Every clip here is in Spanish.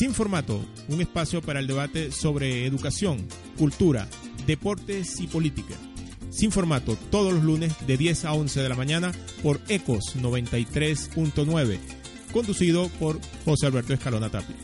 Sin formato, un espacio para el debate sobre educación, cultura, deportes y política. Sin formato, todos los lunes de 10 a 11 de la mañana por Ecos 93.9, conducido por José Alberto Escalona Tapia.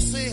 Se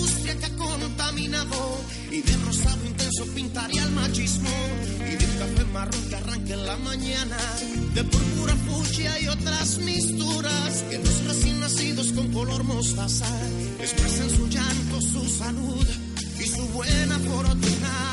y de rosado intenso pintaría el machismo y de un café marrón que arranque en la mañana de púrpura fucsia y otras misturas que los recién nacidos con color mostaza expresan su llanto, su salud y su buena fortuna.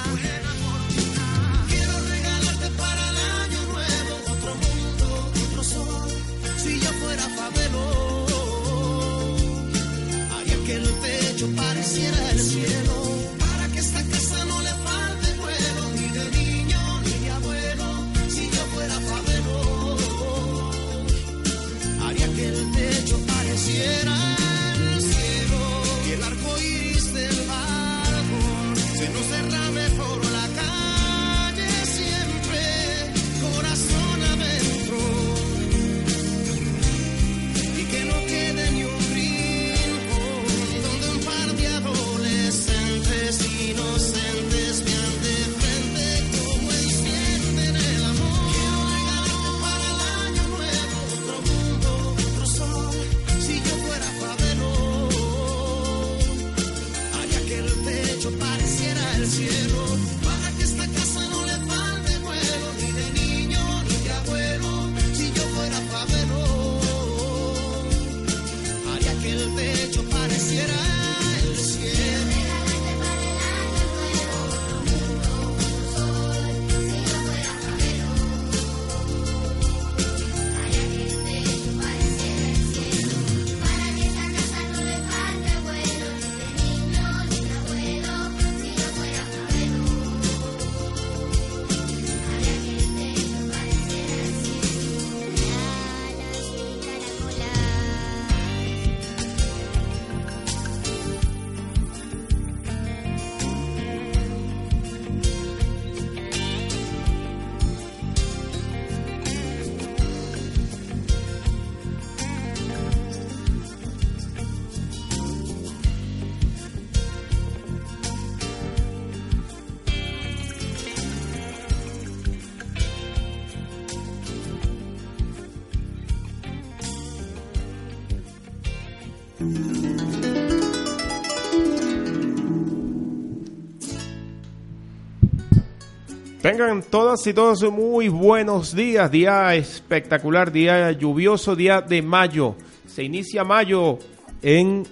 Tengan todas y todos muy buenos días, día espectacular, día lluvioso, día de mayo. Se inicia mayo en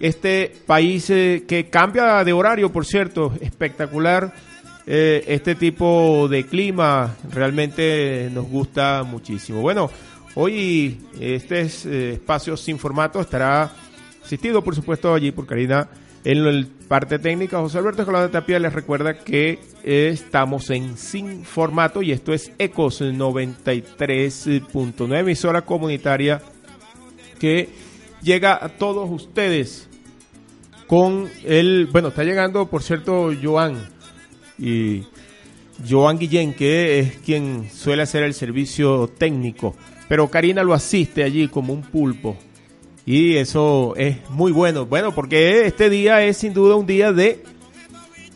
este país eh, que cambia de horario, por cierto, espectacular. Eh, este tipo de clima realmente nos gusta muchísimo. Bueno, hoy este es, eh, espacio sin formato estará asistido, por supuesto, allí por Karina en la parte técnica, José Alberto Escalón Tapia les recuerda que estamos en Sin Formato y esto es Ecos 93.9, emisora comunitaria que llega a todos ustedes con el, bueno, está llegando por cierto Joan y Joan Guillén, que es quien suele hacer el servicio técnico, pero Karina lo asiste allí como un pulpo y eso es muy bueno. Bueno, porque este día es sin duda un día de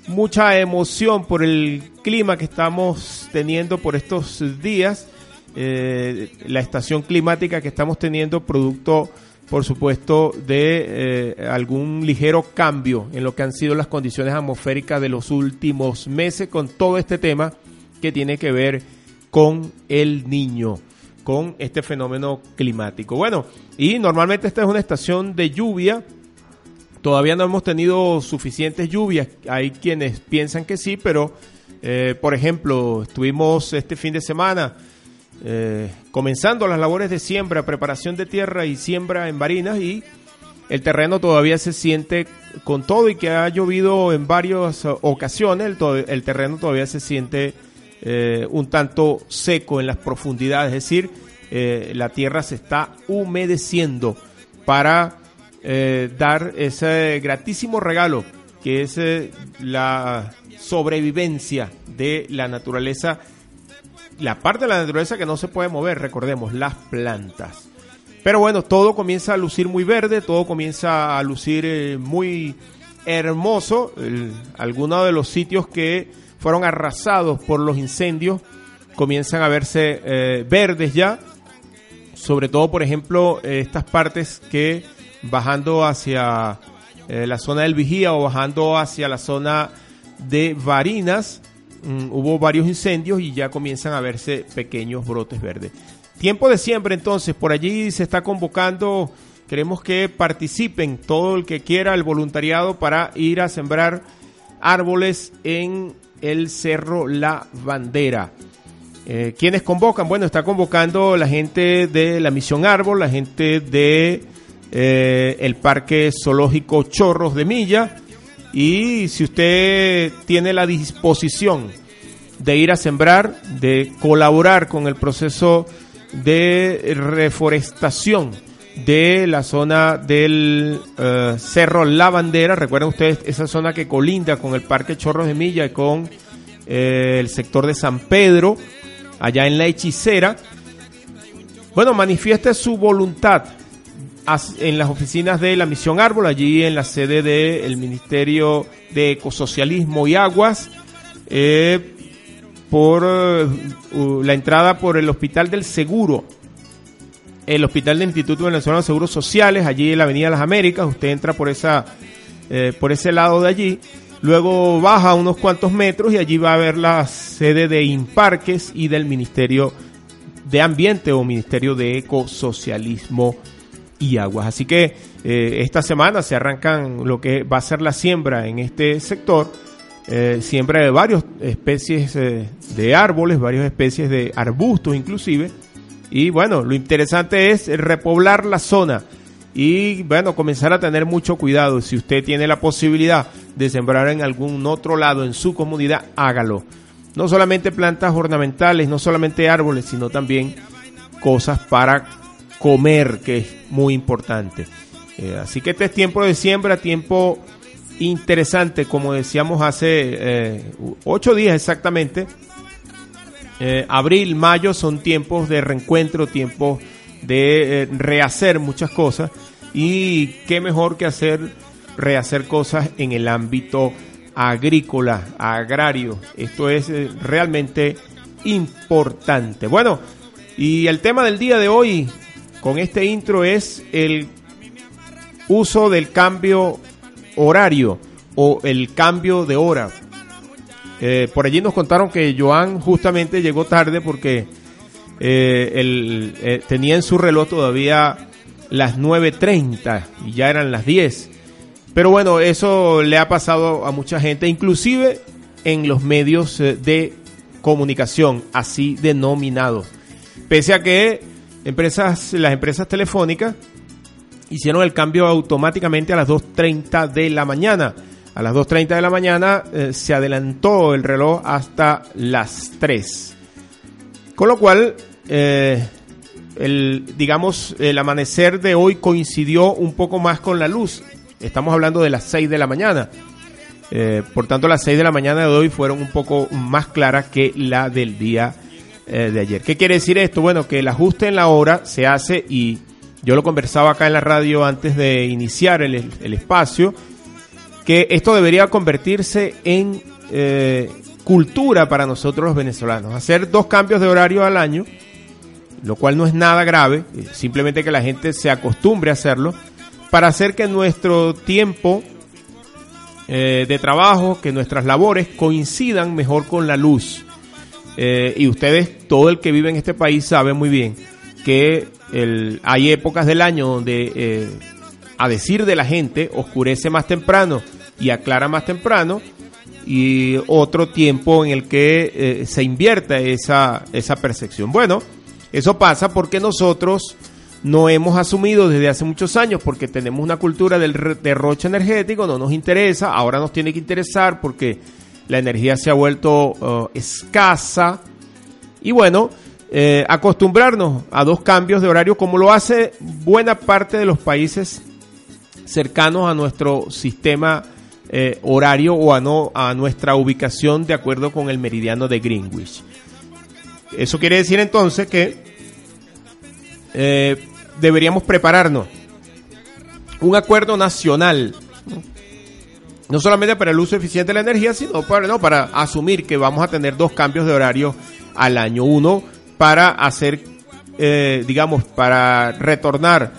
mucha emoción por el clima que estamos teniendo por estos días. Eh, la estación climática que estamos teniendo producto por supuesto de eh, algún ligero cambio en lo que han sido las condiciones atmosféricas de los últimos meses con todo este tema que tiene que ver con el niño con este fenómeno climático. Bueno, y normalmente esta es una estación de lluvia. Todavía no hemos tenido suficientes lluvias. Hay quienes piensan que sí, pero eh, por ejemplo, estuvimos este fin de semana eh, comenzando las labores de siembra, preparación de tierra y siembra en Barinas y el terreno todavía se siente con todo y que ha llovido en varias ocasiones, el, el terreno todavía se siente eh, un tanto seco en las profundidades, es decir, eh, la tierra se está humedeciendo para eh, dar ese gratísimo regalo que es la sobrevivencia de la naturaleza, la parte de la naturaleza que no se puede mover, recordemos, las plantas. Pero bueno, todo comienza a lucir muy verde, todo comienza a lucir muy hermoso. algunos de los sitios que fueron arrasados por los incendios, comienzan a verse eh, verdes ya, sobre todo, por ejemplo, estas partes que bajando hacia eh, la zona del Vigía o bajando hacia la zona de Varinas, mm, hubo varios incendios y ya comienzan a verse pequeños brotes verdes. Tiempo de siembra entonces, por allí se está convocando, queremos que participen todo el que quiera el voluntariado para ir a sembrar árboles en el Cerro La Bandera. Eh, ¿Quiénes convocan? Bueno, está convocando la gente de la Misión Árbol, la gente de eh, el Parque Zoológico Chorros de Milla. Y si usted tiene la disposición de ir a sembrar, de colaborar con el proceso de reforestación de la zona del eh, Cerro La Bandera. Recuerden ustedes esa zona que colinda con el Parque Chorros de Milla y con eh, el sector de San Pedro, allá en la hechicera. Bueno, manifieste su voluntad en las oficinas de la Misión Árbol, allí en la sede del Ministerio de Ecosocialismo y Aguas, eh, por la entrada por el Hospital del Seguro el Hospital del Instituto Venezolano de Seguros Sociales, allí en la Avenida Las Américas, usted entra por esa eh, por ese lado de allí, luego baja unos cuantos metros y allí va a ver la sede de Imparques y del Ministerio de Ambiente o Ministerio de Ecosocialismo y Aguas. Así que eh, esta semana se arrancan lo que va a ser la siembra en este sector. Eh, siembra de varias especies de árboles, varias especies de arbustos inclusive, y bueno, lo interesante es repoblar la zona y bueno, comenzar a tener mucho cuidado. Si usted tiene la posibilidad de sembrar en algún otro lado en su comunidad, hágalo. No solamente plantas ornamentales, no solamente árboles, sino también cosas para comer, que es muy importante. Eh, así que este es tiempo de siembra, tiempo interesante, como decíamos hace eh, ocho días exactamente, eh, abril, mayo son tiempos de reencuentro, tiempos de eh, rehacer muchas cosas y qué mejor que hacer rehacer cosas en el ámbito agrícola, agrario. Esto es eh, realmente importante. Bueno, y el tema del día de hoy con este intro es el uso del cambio horario o el cambio de hora. Eh, por allí nos contaron que Joan justamente llegó tarde porque eh, eh, tenía en su reloj todavía las 9.30 y ya eran las 10. Pero bueno, eso le ha pasado a mucha gente, inclusive en los medios de comunicación, así denominados. Pese a que empresas, las empresas telefónicas hicieron el cambio automáticamente a las 2.30 de la mañana. A las 2.30 de la mañana eh, se adelantó el reloj hasta las 3. Con lo cual, eh, el, digamos, el amanecer de hoy coincidió un poco más con la luz. Estamos hablando de las 6 de la mañana. Eh, por tanto, las 6 de la mañana de hoy fueron un poco más claras que la del día de ayer. ¿Qué quiere decir esto? Bueno, que el ajuste en la hora se hace y yo lo conversaba acá en la radio antes de iniciar el, el espacio que esto debería convertirse en eh, cultura para nosotros los venezolanos. Hacer dos cambios de horario al año, lo cual no es nada grave, eh, simplemente que la gente se acostumbre a hacerlo, para hacer que nuestro tiempo eh, de trabajo, que nuestras labores coincidan mejor con la luz. y ustedes, todo el que vive en este país sabe muy bien que hay épocas del año donde a decir de la gente, oscurece más temprano y aclara más temprano, y otro tiempo en el que eh, se invierta esa, esa percepción. Bueno, eso pasa porque nosotros no hemos asumido desde hace muchos años, porque tenemos una cultura del derroche energético, no nos interesa, ahora nos tiene que interesar porque la energía se ha vuelto uh, escasa. Y bueno, eh, acostumbrarnos a dos cambios de horario como lo hace buena parte de los países cercanos a nuestro sistema eh, horario o a, no, a nuestra ubicación de acuerdo con el meridiano de Greenwich. Eso quiere decir entonces que eh, deberíamos prepararnos un acuerdo nacional, no solamente para el uso eficiente de la energía, sino para, no, para asumir que vamos a tener dos cambios de horario al año. Uno para hacer, eh, digamos, para retornar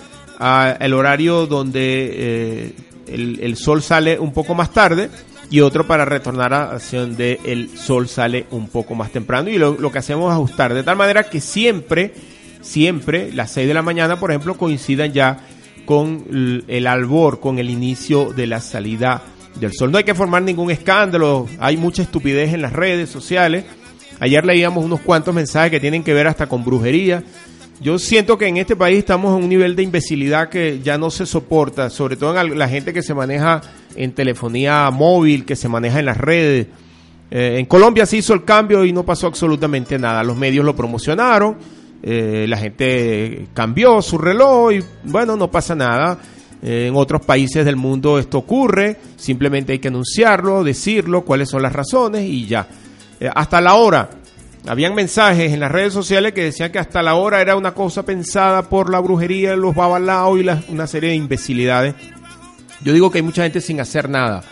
el horario donde eh, el, sol sale un poco más tarde y otro para retornar a donde el sol sale un poco más temprano y lo, que hacemos es ajustar de tal manera que siempre, siempre las 6 de la mañana, por ejemplo, coincidan ya con el albor, con el inicio de la salida del sol. No hay que formar ningún escándalo, hay mucha estupidez en las redes sociales. Ayer leíamos unos cuantos mensajes que tienen que ver hasta con brujería. Yo siento que en este país estamos en un nivel de imbecilidad que ya no se soporta, sobre todo en la gente que se maneja en telefonía móvil, que se maneja en las redes. Eh, en Colombia se hizo el cambio y no pasó absolutamente nada. Los medios lo promocionaron, eh, la gente cambió su reloj y bueno, no pasa nada. Eh, en otros países del mundo esto ocurre, simplemente hay que anunciarlo, decirlo, cuáles son las razones y ya. hasta la hora, habían mensajes en las redes sociales que decían que hasta la hora era una cosa pensada por la brujería, los babalaos y una serie de imbecilidades. Yo digo que hay mucha gente sin hacer nada,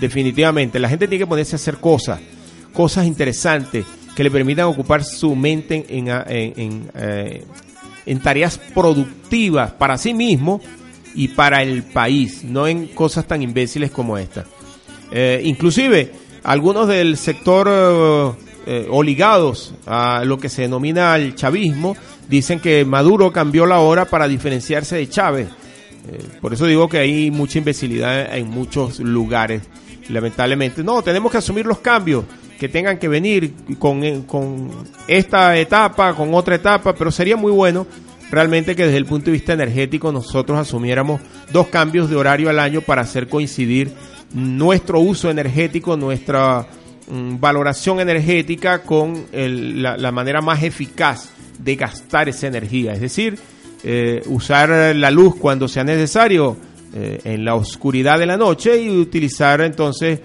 definitivamente. La gente tiene que ponerse a hacer cosas, cosas interesantes que le permitan ocupar su mente en, en, eh, tareas productivas para sí mismo y para el país, no en cosas tan imbéciles como esta. Eh, inclusive, algunos del sector... Eh, eh, o ligados a lo que se denomina el chavismo, dicen que Maduro cambió la hora para diferenciarse de Chávez. Eh, por eso digo que hay mucha imbecilidad en muchos lugares, lamentablemente. No, tenemos que asumir los cambios que tengan que venir con, eh, con esta etapa, con otra etapa, pero sería muy bueno realmente que desde el punto de vista energético nosotros asumiéramos dos cambios de horario al año para hacer coincidir nuestro uso energético, nuestra valoración energética con la, manera más eficaz de gastar esa energía. Es decir, eh, usar la luz cuando sea necesario eh, en la oscuridad de la noche y utilizar entonces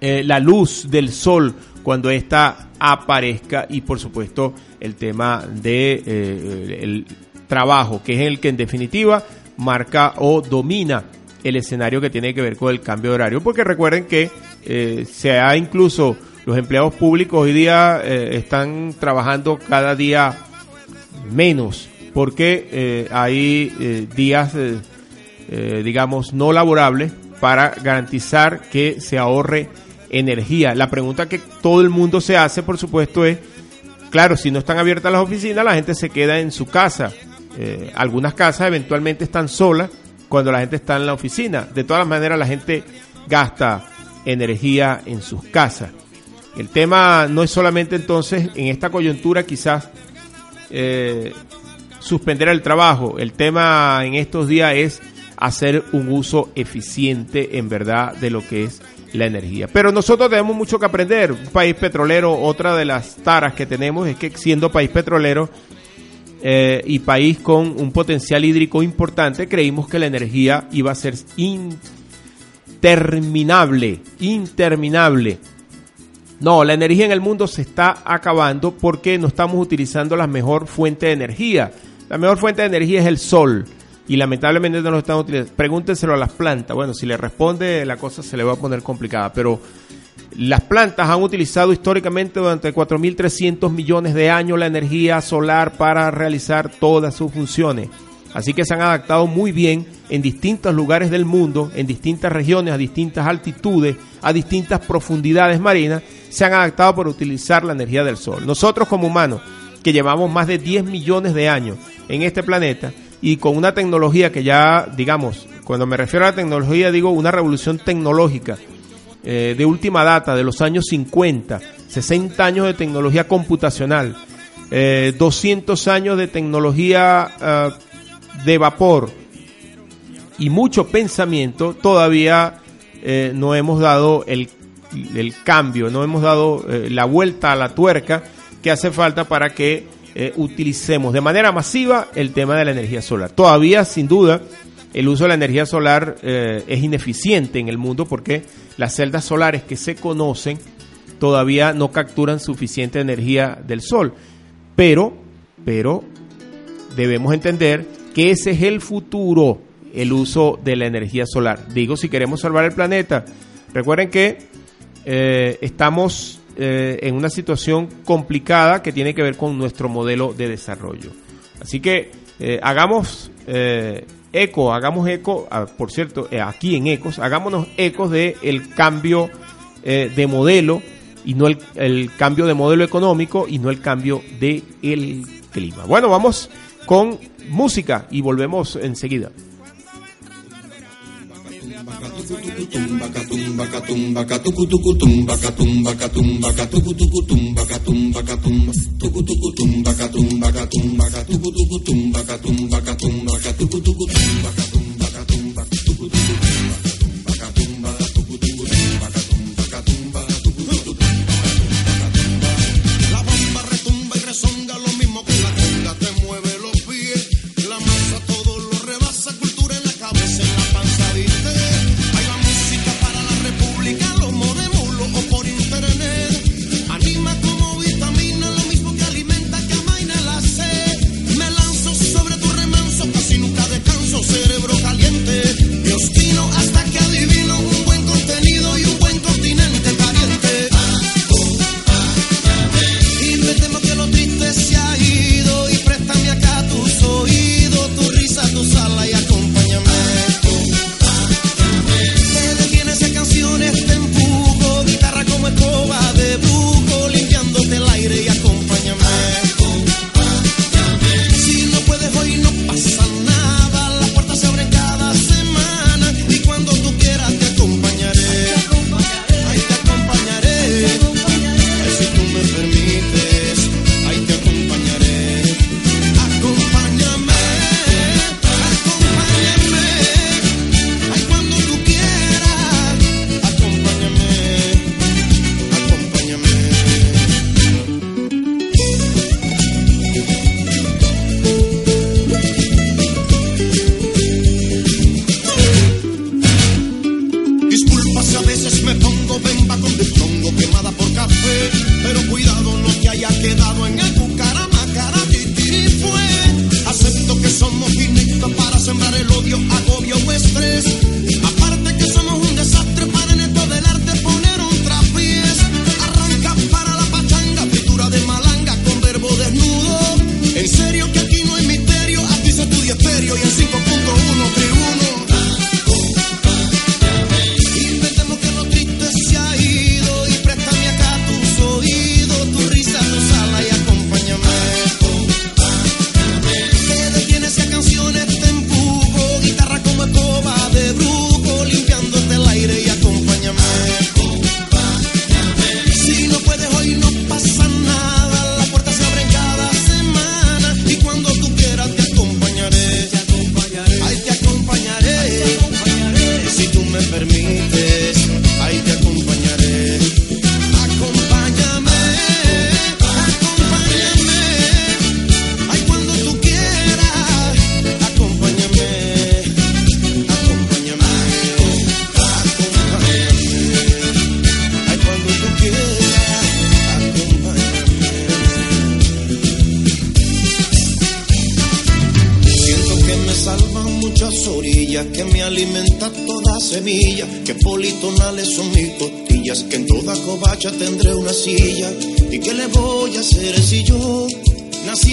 eh, la luz del sol cuando ésta aparezca y por supuesto el tema de trabajo que es el que en definitiva marca o domina el escenario que tiene que ver con el cambio de horario, porque recuerden que eh, se ha incluso los empleados públicos hoy día eh, están trabajando cada día menos, porque eh, hay días eh, digamos, no laborables para garantizar que se ahorre energía. La pregunta que todo el mundo se hace, por supuesto, es, claro, si no están abiertas las oficinas, la gente se queda en su casa. Algunas casas eventualmente están solas cuando la gente está en la oficina. De todas maneras, la gente gasta energía en sus casas. El tema no es solamente entonces en esta coyuntura quizás eh, suspender el trabajo. El tema en estos días es hacer un uso eficiente en verdad de lo que es la energía. Pero nosotros tenemos mucho que aprender. Un país petrolero, otra de las taras que tenemos es que siendo país petrolero eh, y país con un potencial hídrico importante, creímos que la energía iba a ser interminable, interminable. No, la energía en el mundo se está acabando porque no estamos utilizando la mejor fuente de energía. La mejor fuente de energía es el sol y lamentablemente no lo están utilizando. Pregúntenselo a las plantas. Bueno, si le responde la cosa se le va a poner complicada, pero las plantas han utilizado históricamente durante 4.300 millones de años la energía solar para realizar todas sus funciones. Así que se han adaptado muy bien en distintos lugares del mundo, en distintas regiones, a distintas altitudes, a distintas profundidades marinas, se han adaptado para utilizar la energía del sol. Nosotros como humanos, que llevamos más de 10 millones de años en este planeta, y con una tecnología que ya, digamos, cuando me refiero a la tecnología digo una revolución tecnológica eh, de última data, de los años 50, 60 años de tecnología computacional, 200 eh, años de tecnología eh, de vapor y mucho pensamiento, todavía no hemos dado el, el, cambio, no hemos dado la vuelta a la tuerca que hace falta para que eh, utilicemos de manera masiva el tema de la energía solar. Todavía, sin duda, el uso de la energía solar eh, es ineficiente en el mundo porque las celdas solares que se conocen todavía no capturan suficiente energía del sol. Pero, pero debemos entender que ese es el futuro, el uso de la energía solar. Digo, si queremos salvar el planeta, recuerden que eh, estamos eh, en una situación complicada que tiene que ver con nuestro modelo de desarrollo. Así que eh, hagamos eco, hagamos eco, ah, por cierto, aquí en Ecos, hagámonos ecos del el cambio de modelo y no el, cambio de modelo económico y no el cambio de el clima. Bueno, vamos con música y volvemos enseguida.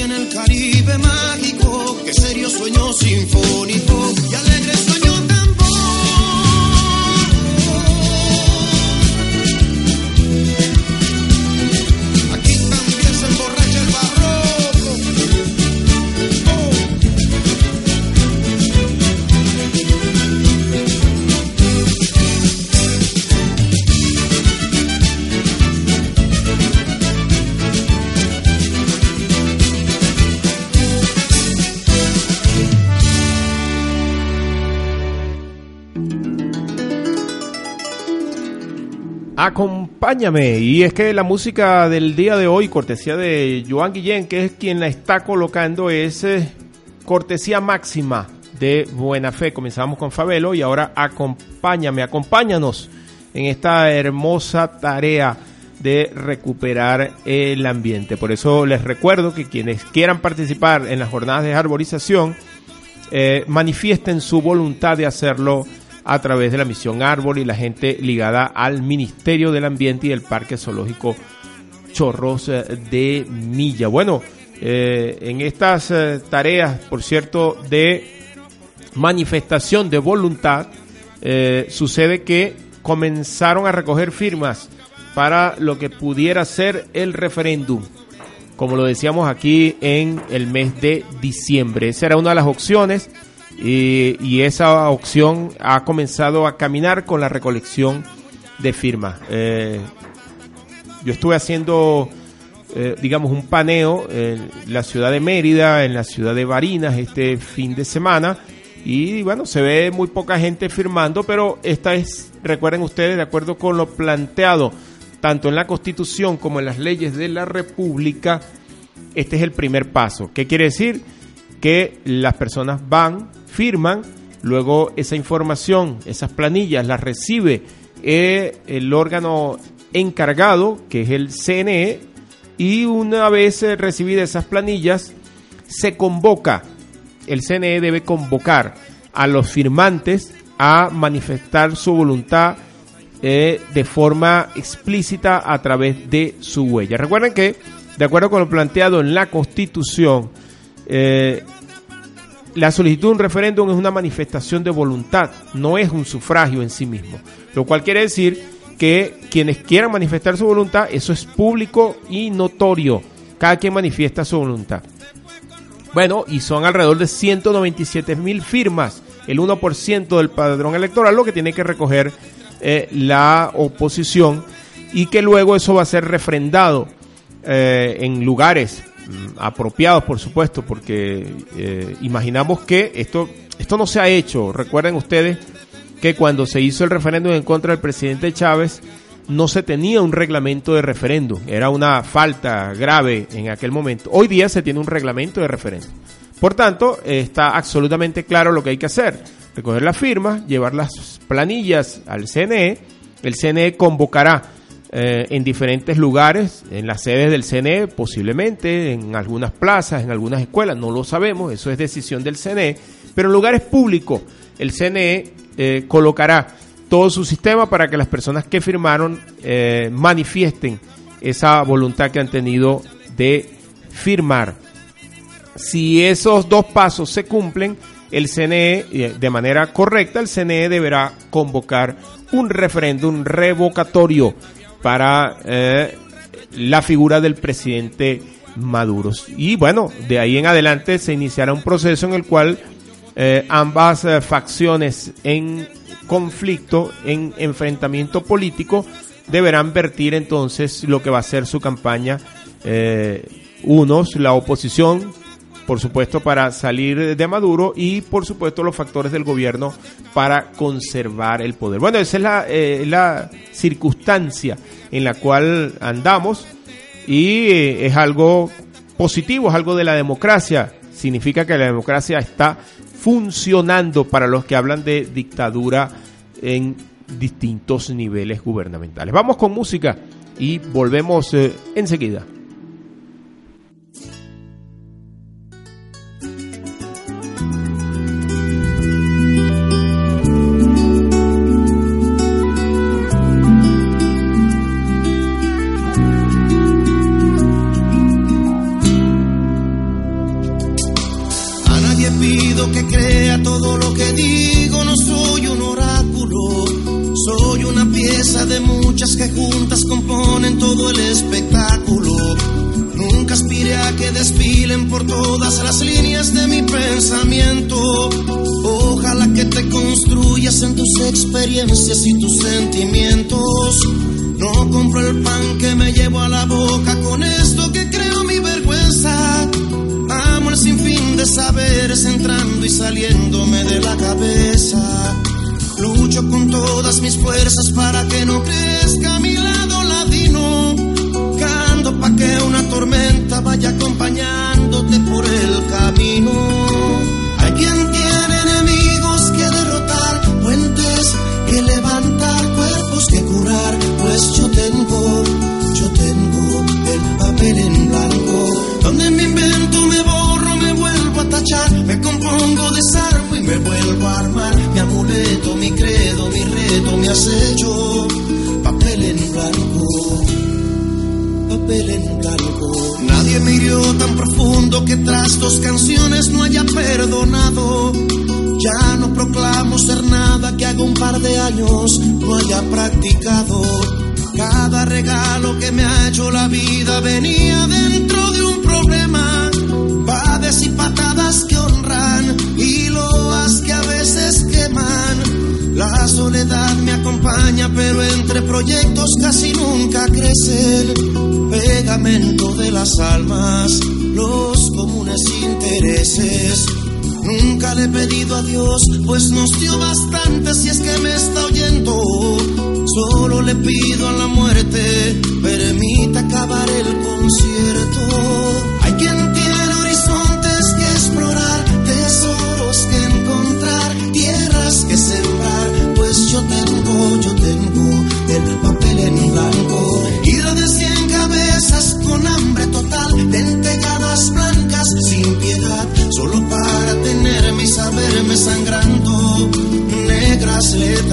En el Caribe mágico? Que serio sueño sinfónico y alegre sueño Acompáñame. Y es que la música del día de hoy, cortesía de Joan Guillén, que es quien la está colocando, es eh, cortesía máxima de Buena Fe. Comenzamos con Fabelo y ahora acompáñame, acompáñanos en esta hermosa tarea de recuperar el ambiente. Por eso les recuerdo que quienes quieran participar en las jornadas de arborización, eh, manifiesten su voluntad de hacerlo a través de la misión Árbol y la gente ligada al Ministerio del Ambiente y el Parque Zoológico Chorros eh, de Milla. Bueno, eh, en estas eh, tareas, por cierto, de manifestación de voluntad, sucede que comenzaron a recoger firmas para lo que pudiera ser el referéndum, como lo decíamos aquí en el mes de diciembre. Esa era una de las opciones y, esa opción ha comenzado a caminar con la recolección de firmas. Eh, yo estuve haciendo, eh, digamos, un paneo en la ciudad de Mérida, en la ciudad de Barinas este fin de semana. Y bueno, se ve muy poca gente firmando, pero esta es, recuerden ustedes, de acuerdo con lo planteado tanto en la Constitución como en las leyes de la República, este es el primer paso. ¿Qué quiere decir? Que las personas van, firman, luego esa información, esas planillas las recibe eh, el órgano encargado, que es el CNE, y una vez eh, recibidas esas planillas, se convoca, el CNE debe convocar a los firmantes a manifestar su voluntad eh, de forma explícita a través de su huella. Recuerden que, de acuerdo con lo planteado en la Constitución, la solicitud de un referéndum es una manifestación de voluntad, no es un sufragio en sí mismo. Lo cual quiere decir que quienes quieran manifestar su voluntad, eso es público y notorio. Cada quien manifiesta su voluntad. Bueno, y son alrededor de 197 mil firmas, el 1% del padrón electoral, lo que tiene que recoger eh, la oposición y que luego eso va a ser refrendado eh, en lugares apropiados, por supuesto, porque eh, imaginamos que esto, esto no se ha hecho. Recuerden ustedes que cuando se hizo el referéndum en contra del presidente Chávez, no se tenía un reglamento de referéndum. Era una falta grave en aquel momento. Hoy día se tiene un reglamento de referéndum. Por tanto, está absolutamente claro lo que hay que hacer. Recoger las firmas, llevar las planillas al CNE. El CNE convocará eh, en diferentes lugares, en las sedes del CNE posiblemente, en algunas plazas, en algunas escuelas, no lo sabemos, eso es decisión del CNE, pero en lugares públicos el CNE eh, colocará todo su sistema para que las personas que firmaron eh, manifiesten esa voluntad que han tenido de firmar. Si esos dos pasos se cumplen, el CNE, de manera correcta, el CNE deberá convocar un referéndum revocatorio para eh, la figura del presidente Maduro. Y bueno, de ahí en adelante se iniciará un proceso en el cual eh, ambas eh, facciones en conflicto, en enfrentamiento político, deberán vertir entonces lo que va a ser su campaña. unos, la oposición, por supuesto, para salir de Maduro y, por supuesto, los factores del gobierno para conservar el poder. Bueno, esa es la, eh, la circunstancia en la cual andamos y eh, es algo positivo, es algo de la democracia. Significa que la democracia está funcionando para los que hablan de dictadura en distintos niveles gubernamentales. Vamos con música y volvemos eh, enseguida. Que juntas componen todo el espectáculo. Nunca aspiré a que desfilen por todas las líneas de mi pensamiento. Ojalá que te construyas en tus experiencias y tus sentimientos. No compro el pan que me llevo a la boca con esto que creo mi vergüenza. Amo el sinfín de saberes entrando y saliéndome de la cabeza. Lucho con todas mis fuerzas para que no crezca mi lado ladino. Canto pa' que una tormenta vaya acompañándote por el camino. Hay quien tiene enemigos que derrotar, puentes que levantar, cuerpos que curar. Pues yo tengo, yo tengo el papel en blanco. Donde me invento, me borro, me vuelvo a tachar, me compongo, desarmo y me vuelvo a armar. Mi credo, mi reto, mi acecho, papel en blanco, papel en blanco. Nadie me hirió tan profundo que tras dos canciones no haya perdonado. Ya no proclamo ser nada que haga un par de años no haya practicado. Cada regalo que me ha hecho la vida venía dentro de un problema. Pades y patadas que honran y loas que soledad me acompaña, pero entre proyectos casi nunca crece el pegamento de las almas, los comunes intereses. Nunca le he pedido a Dios, pues nos dio bastante si es que me está oyendo. Solo le pido a la muerte, permita acabar el concierto. Saberme sangrando. Negras letras,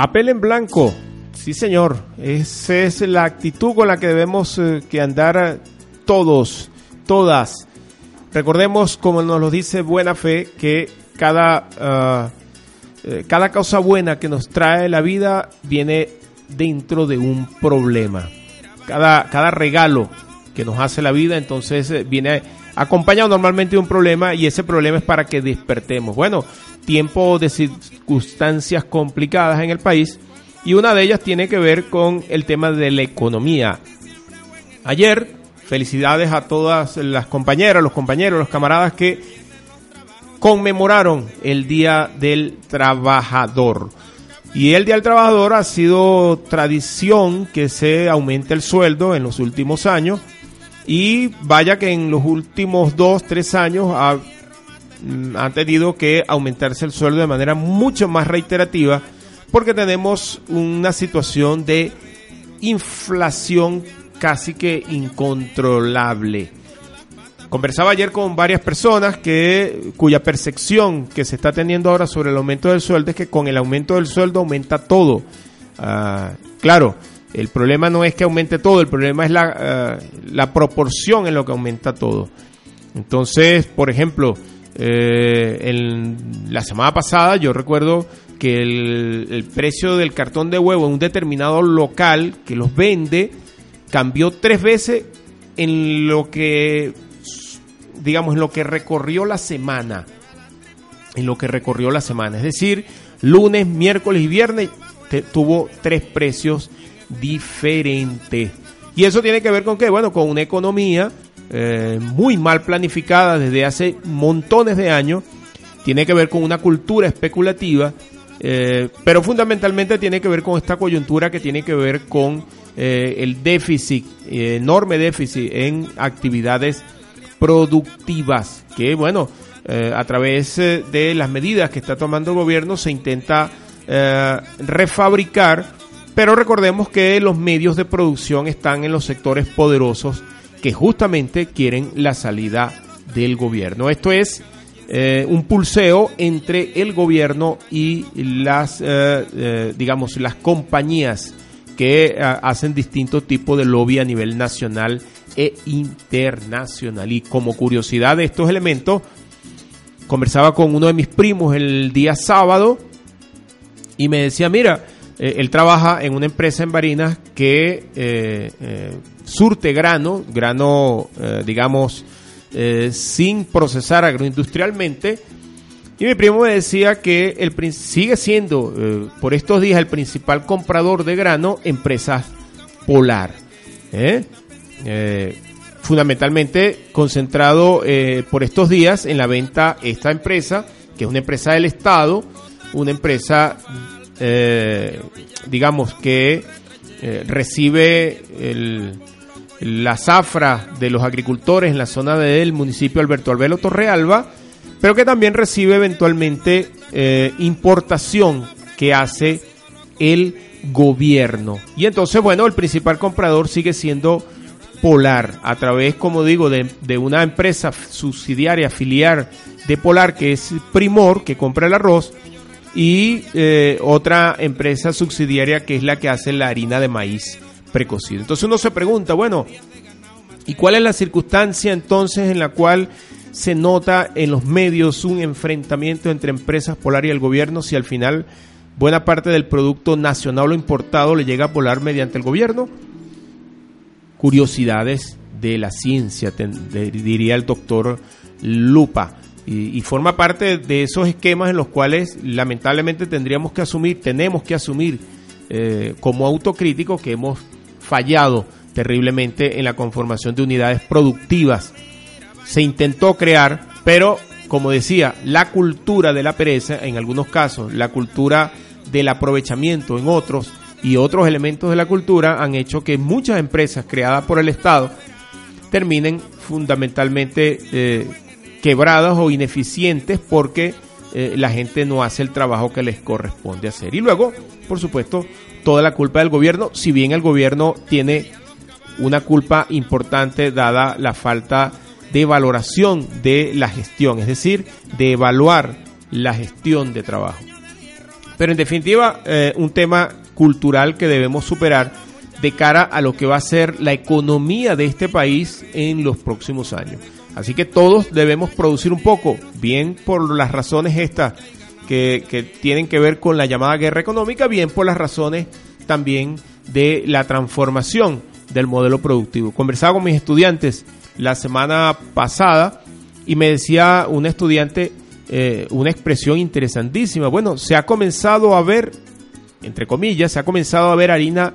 Papel en blanco. Sí, señor. Esa es la actitud con la que debemos eh, que andar eh, todos, todas. Recordemos, como nos lo dice Buena Fe, que cada, eh, cada cosa buena que nos trae la vida viene dentro de un problema. Cada, cada regalo que nos hace la vida, entonces viene acompañado normalmente de un problema y ese problema es para que despertemos. Bueno, tiempo de circunstancias complicadas en el país y una de ellas tiene que ver con el tema de la economía. Ayer, felicidades a todas las compañeras, los compañeros, los camaradas que conmemoraron el Día del Trabajador. Y el Día del Trabajador ha sido tradición que se aumente el sueldo en los últimos años. Y vaya que en los últimos dos, tres años ha, mm, han tenido que aumentarse el sueldo de manera mucho más reiterativa porque tenemos una situación de inflación casi que incontrolable. Conversaba ayer con varias personas que cuya percepción que se está teniendo ahora sobre el aumento del sueldo es que con el aumento del sueldo aumenta todo. Ah, claro, el problema no es que aumente todo, el problema es la, ah, la proporción en lo que aumenta todo. Entonces, por ejemplo, eh, en la semana pasada yo recuerdo que el, precio del cartón de huevo en un determinado local que los vende cambió tres veces en lo que digamos, en lo que recorrió la semana. En lo que recorrió la semana. Es decir, lunes, miércoles y viernes tuvo tres precios diferentes. Y eso tiene que ver con qué? Bueno, con una economía eh, muy mal planificada desde hace montones de años, tiene que ver con una cultura especulativa, eh, pero fundamentalmente tiene que ver con esta coyuntura que tiene que ver con eh, el déficit, enorme déficit en actividades productivas, que bueno, a través de las medidas que está tomando el gobierno se intenta refabricar, pero recordemos que los medios de producción están en los sectores poderosos que justamente quieren la salida del gobierno. Esto es eh, un pulseo entre el gobierno y las, eh, eh, digamos, las compañías que hacen distintos tipos de lobby a nivel nacional e internacional. Y como curiosidad de estos elementos, conversaba con uno de mis primos el día sábado y me decía, mira, él trabaja en una empresa en Barinas que surte grano, grano, eh, digamos, eh, sin procesar agroindustrialmente. Y mi primo me decía que el, sigue siendo eh, por estos días el principal comprador de grano, empresa Polar. fundamentalmente concentrado por estos días en la venta esta empresa, que es una empresa del Estado, una empresa, digamos, que recibe el, la zafra de los agricultores en la zona del municipio Alberto Albelo Torrealba, pero que también recibe eventualmente eh, importación que hace el gobierno. Y entonces, bueno, el principal comprador sigue siendo Polar, a través, como digo, de, una empresa subsidiaria, filial de Polar, que es Primor, que compra el arroz, y eh, otra empresa subsidiaria que es la que hace la harina de maíz precocido. Entonces uno se pregunta, bueno, ¿y cuál es la circunstancia entonces en la cual se nota en los medios un enfrentamiento entre empresas polar y el gobierno si al final buena parte del producto nacional o importado le llega a polar mediante el gobierno? Curiosidades de la ciencia, diría el doctor Lupa. Y, forma parte de esos esquemas en los cuales lamentablemente tendríamos que asumir, tenemos que asumir eh, como autocríticos que hemos fallado terriblemente en la conformación de unidades productivas. Se intentó crear, pero como decía, la cultura de la pereza, en algunos casos, la cultura del aprovechamiento en otros y otros elementos de la cultura han hecho que muchas empresas creadas por el Estado terminen fundamentalmente eh, quebradas o ineficientes porque eh, la gente no hace el trabajo que les corresponde hacer. Y luego, por supuesto, toda la culpa del gobierno, si bien el gobierno tiene una culpa importante dada la falta de valoración de la gestión, es decir, de evaluar la gestión de trabajo. Pero en definitiva, eh, un tema cultural que debemos superar de cara a lo que va a ser la economía de este país en los próximos años. Así que todos debemos producir un poco, bien por las razones estas que, tienen que ver con la llamada guerra económica, bien por las razones también de la transformación del modelo productivo. Conversaba con mis estudiantes la semana pasada y me decía un estudiante eh, una expresión interesantísima. Bueno, se ha comenzado a ver, entre comillas, se ha comenzado a ver harina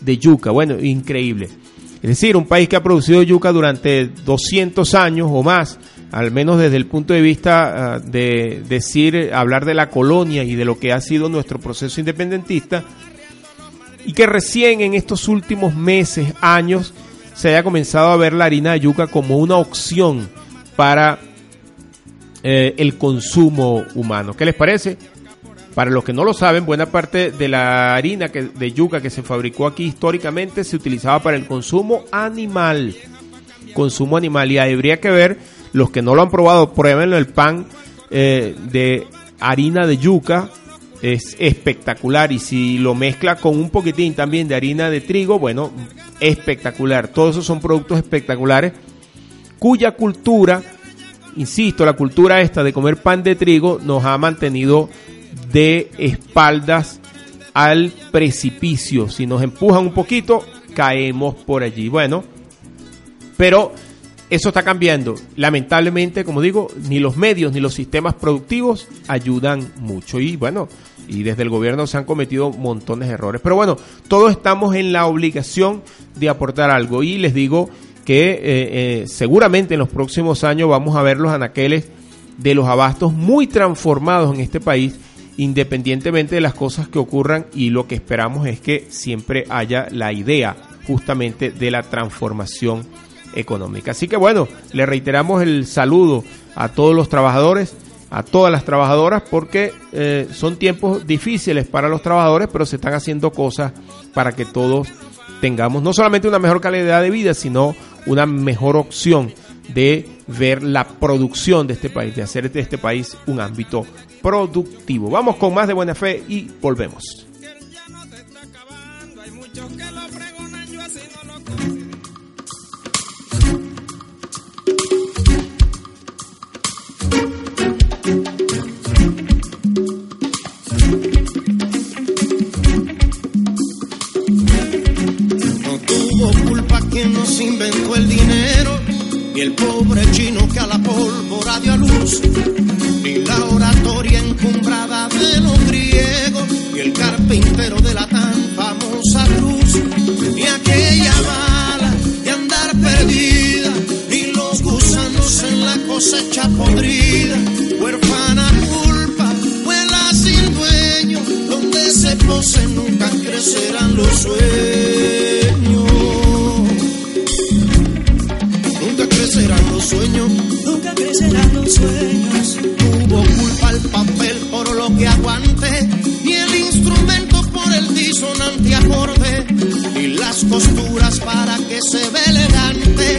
de yuca. Bueno, increíble. Es decir, un país que ha producido yuca durante 200 años o más, al menos desde el punto de vista ah, de decir, hablar de la colonia y de lo que ha sido nuestro proceso independentista, y que recién en estos últimos meses, años, se haya comenzado a ver la harina de yuca como una opción para eh, el consumo humano. ¿Qué les parece? Para los que no lo saben, buena parte de la harina que, de yuca que se fabricó aquí históricamente se utilizaba para el consumo animal. Consumo animal. Y habría que ver, los que no lo han probado, pruébenlo, el pan eh, de harina de yuca es espectacular. Y si lo mezcla con un poquitín también de harina de trigo, bueno, espectacular. Todos esos son productos espectaculares cuya cultura, insisto, la cultura esta de comer pan de trigo nos ha mantenido de espaldas al precipicio. Si nos empujan un poquito, caemos por allí. Bueno, pero eso está cambiando. Lamentablemente, como digo, ni los medios ni los sistemas productivos ayudan mucho. Y bueno, y desde el gobierno se han cometido montones de errores. Pero bueno, todos estamos en la obligación de aportar algo. Y les digo que eh, eh, seguramente en los próximos años vamos a ver los anaqueles de los abastos muy transformados en este país, independientemente de las cosas que ocurran y lo que esperamos es que siempre haya la idea justamente de la transformación económica. Así que bueno, le reiteramos el saludo a todos los trabajadores, a todas las trabajadoras, porque eh, son tiempos difíciles para los trabajadores, pero se están haciendo cosas para que todos tengamos no solamente una mejor calidad de vida, sino una mejor opción de ver la producción de este país, de hacer de este país un ámbito productivo. Vamos con más de buena fe y volvemos. Nos inventó el dinero, ni el pobre chino que a la pólvora dio a luz, ni la oratoria encumbrada de los griegos, ni el carpintero de la tan famosa cruz, ni aquella bala de andar perdida, ni los gusanos en la cosecha podrida, huérfana culpa, vuela sin dueño, donde se pose nunca crecerán los sueños. Nunca crecerán los sueños. Tuvo culpa el papel por lo que aguante, ni el instrumento por el disonante acorde, ni las costuras para que se ve elegante,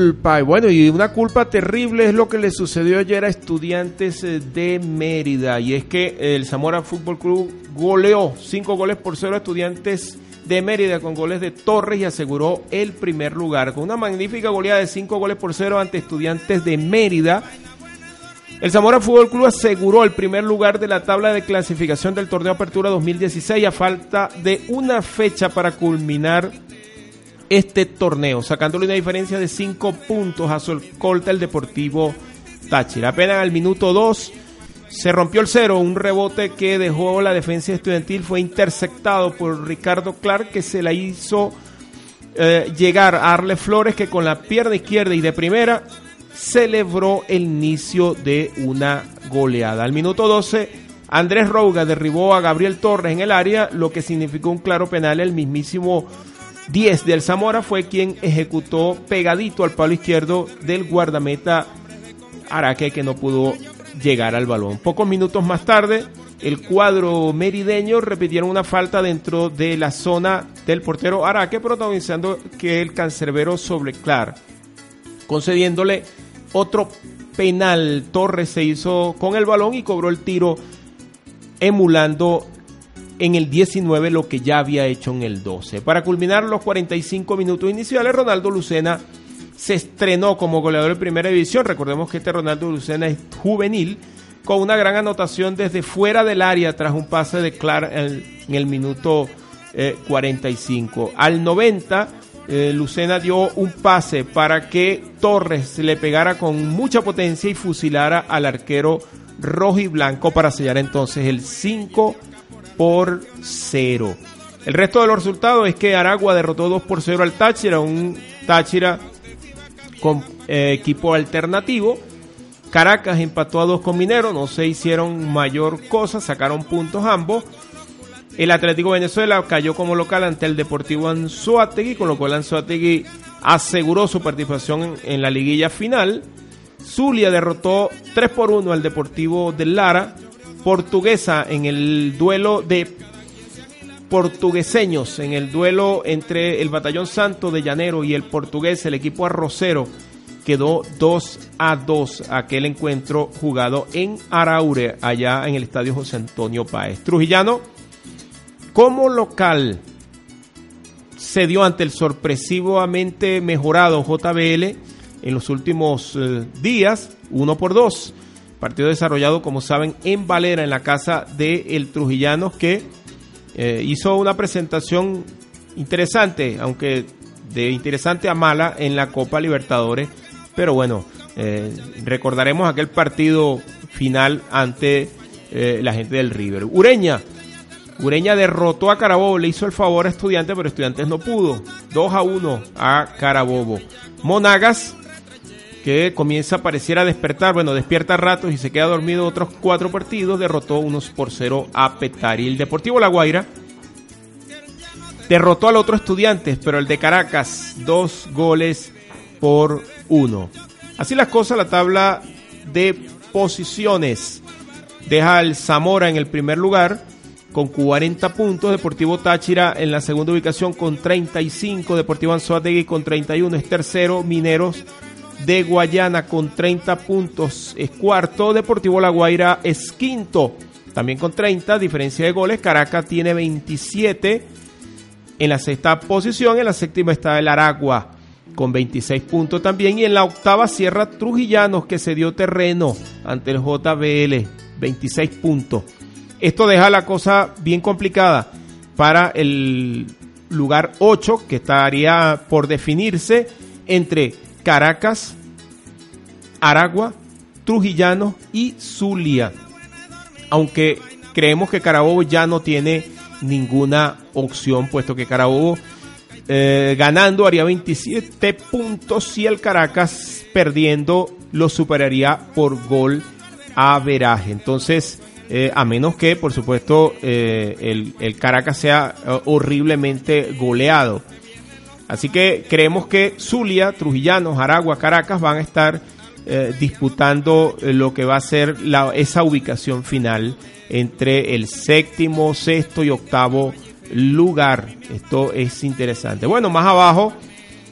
culpa, y bueno, y una culpa terrible es lo que le sucedió ayer a estudiantes eh, de Mérida, y es que el Zamora Fútbol Club goleó cinco goles por cero a estudiantes de Mérida con goles de Torres y aseguró el primer lugar. Con una magnífica goleada de cinco goles por cero ante estudiantes de Mérida, el Zamora Fútbol Club aseguró el primer lugar de la tabla de clasificación del torneo Apertura 2016 a falta de una fecha para culminar este torneo, sacándole una diferencia de 5 puntos a su escolta el Deportivo Táchira. Apenas al minuto 2 se rompió el cero, un rebote que dejó la defensa estudiantil fue interceptado por Ricardo Clark que se la hizo eh, llegar a Arle Flores que con la pierna izquierda y de primera celebró el inicio de una goleada. Al minuto 12 Andrés Rouga derribó a Gabriel Torres en el área, lo que significó un claro penal el mismísimo 10 del Zamora fue quien ejecutó pegadito al palo izquierdo del guardameta Araque que no pudo llegar al balón. Pocos minutos más tarde, el cuadro merideño repitieron una falta dentro de la zona del portero Araque, protagonizando que el cancerbero sobre Clar, concediéndole otro penal. Torres se hizo con el balón y cobró el tiro emulando en el 19 lo que ya había hecho en el 12. Para culminar los 45 minutos iniciales, Ronaldo Lucena se estrenó como goleador de primera división. Recordemos que este Ronaldo Lucena es juvenil, con una gran anotación desde fuera del área tras un pase de Clark en, el minuto 45. Eh, Al 90, eh, Lucena dio un pase para que Torres le pegara con mucha potencia y fusilara al arquero rojo y blanco para sellar entonces el 5 por 0. El resto de los resultados es que Aragua derrotó 2 por 0 al Táchira, un Táchira con eh, equipo alternativo. Caracas empató a 2 con Minero, no se hicieron mayor cosa, sacaron puntos ambos. El Atlético Venezuela cayó como local ante el Deportivo Anzuategui, con lo cual Anzuategui aseguró su participación en, en la liguilla final. Zulia derrotó 3 por 1 al Deportivo de Lara portuguesa en el duelo de portugueseños, en el duelo entre el Batallón Santo de Llanero y el portugués, el equipo arrocero, quedó 2 a 2 aquel encuentro jugado en Araure, allá en el estadio José Antonio Páez. Trujillano, como local, se dio ante el sorpresivamente mejorado JBL en los últimos eh, días, 1 por 2 Partido desarrollado, como saben, en Valera, en la casa de El Trujillanos, que eh, hizo una presentación interesante, aunque de interesante a mala en la Copa Libertadores. Pero bueno, eh, recordaremos aquel partido final ante eh, la gente del River. Ureña. Ureña derrotó a Carabobo, le hizo el favor a Estudiantes, pero Estudiantes no pudo. 2 a 1 a Carabobo. Monagas que comienza a pareciera despertar, bueno, despierta ratos y se queda dormido otros cuatro partidos, derrotó unos por cero a Petari. El Deportivo La Guaira derrotó al otro Estudiantes, pero el de Caracas, dos goles por uno. Así las cosas, la tabla de posiciones deja al Zamora en el primer lugar con 40 puntos, Deportivo Táchira en la segunda ubicación con 35, Deportivo Anzoátegui con 31 es tercero, Mineros de Guayana con 30 puntos es cuarto, Deportivo La Guaira es quinto, también con 30, diferencia de goles, Caracas tiene 27 en la sexta posición, en la séptima está el Aragua con 26 puntos también y en la octava cierra Trujillanos que se dio terreno ante el JBL, 26 puntos. Esto deja la cosa bien complicada para el lugar 8 que estaría por definirse entre Caracas, Aragua, Trujillano y Zulia. Aunque creemos que Carabobo ya no tiene ninguna opción, puesto que Carabobo eh, ganando haría 27 puntos y el Caracas perdiendo lo superaría por gol a veraje. Entonces, eh, a menos que, por supuesto, eh, el, el, Caracas sea horriblemente goleado. Así que creemos que Zulia, Trujillano, Aragua, Caracas van a estar eh, disputando eh, lo que va a ser esa ubicación final entre el séptimo, sexto y octavo lugar. Esto es interesante. Bueno, más abajo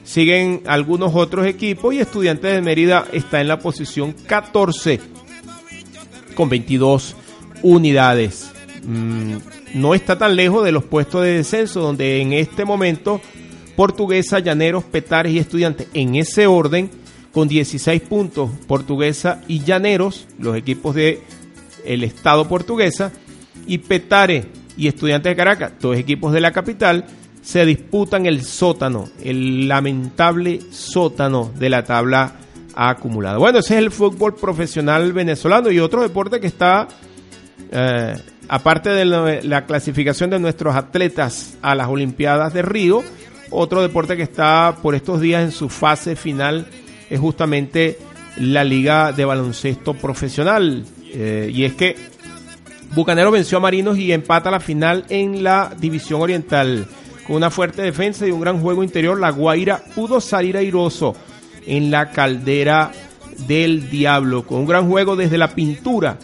siguen algunos otros equipos y Estudiantes de Mérida está en la posición 14 con 22 unidades. Mm, no está tan lejos de los puestos de descenso donde en este momento Portuguesa, Llaneros, Petares y Estudiantes en ese orden con 16 puntos Portuguesa y Llaneros, los equipos de el estado portuguesa y Petare y Estudiantes de Caracas, dos equipos de la capital se disputan el sótano, el lamentable sótano de la tabla acumulada. Bueno, ese es el fútbol profesional venezolano y otro deporte que está, eh, aparte de la, clasificación de nuestros atletas a las Olimpiadas de Río, otro deporte que está por estos días en su fase final es justamente la Liga de Baloncesto Profesional. Eh, y es que Bucanero venció a Marinos y empata la final en la División Oriental. Con una fuerte defensa y un gran juego interior, la Guaira pudo salir airoso en la caldera del Diablo. Con un gran juego desde la pintura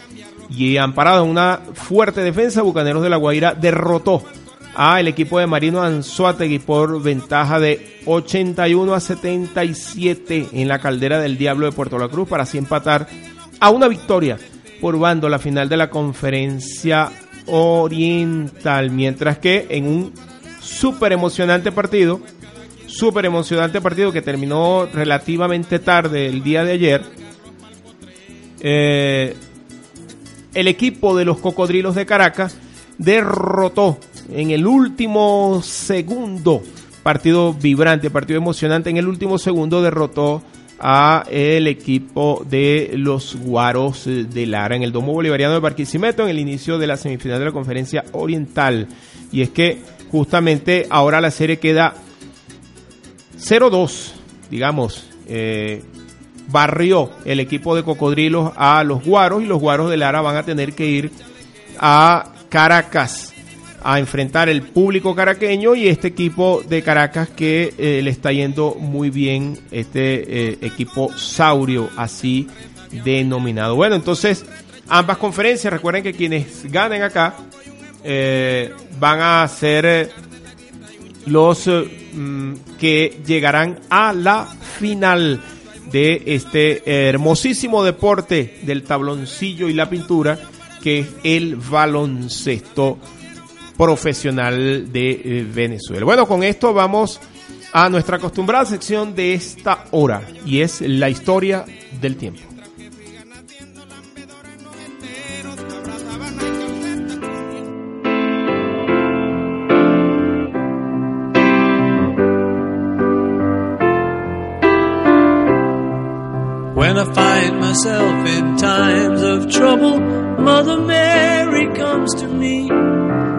y amparado en una fuerte defensa, Bucaneros de la Guaira derrotó a el equipo de Marino Anzuategui por ventaja de 81 a 77 en la caldera del Diablo de Puerto La Cruz para así empatar a una victoria por bando la final de la conferencia oriental, mientras que en un súper emocionante partido, súper emocionante partido que terminó relativamente tarde el día de ayer. Eh, el equipo de los Cocodrilos de Caracas derrotó en el último segundo, partido vibrante, partido emocionante, en el último segundo derrotó a el equipo de los Guaros de Lara en el Domo Bolivariano de Barquisimeto en el inicio de la semifinal de la Conferencia Oriental. Y es que justamente ahora la serie queda 0-2, digamos. Eh, barrió el equipo de Cocodrilos a los Guaros y los Guaros de Lara van a tener que ir a Caracas a enfrentar el público caraqueño y este equipo de Caracas que eh, le está yendo muy bien, este eh, equipo Saurio, así denominado. Bueno, entonces ambas conferencias, recuerden que quienes ganen acá eh, van a ser los mm, que llegarán a la final de este hermosísimo deporte del tabloncillo y la pintura que es el baloncesto profesional de eh, Venezuela. Bueno, con esto vamos a nuestra acostumbrada sección de esta hora y es la historia del tiempo. When I find myself in times of trouble, Mother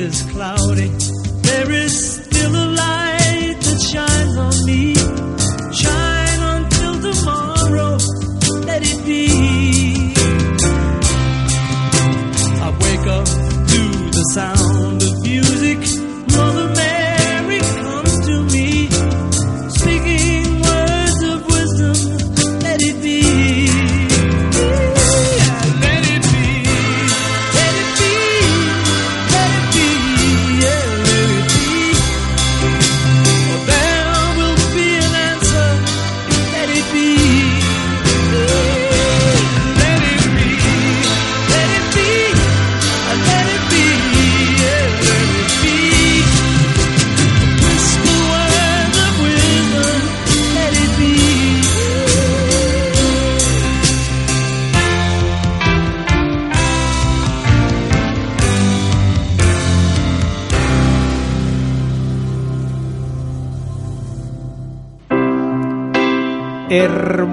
is cloudy.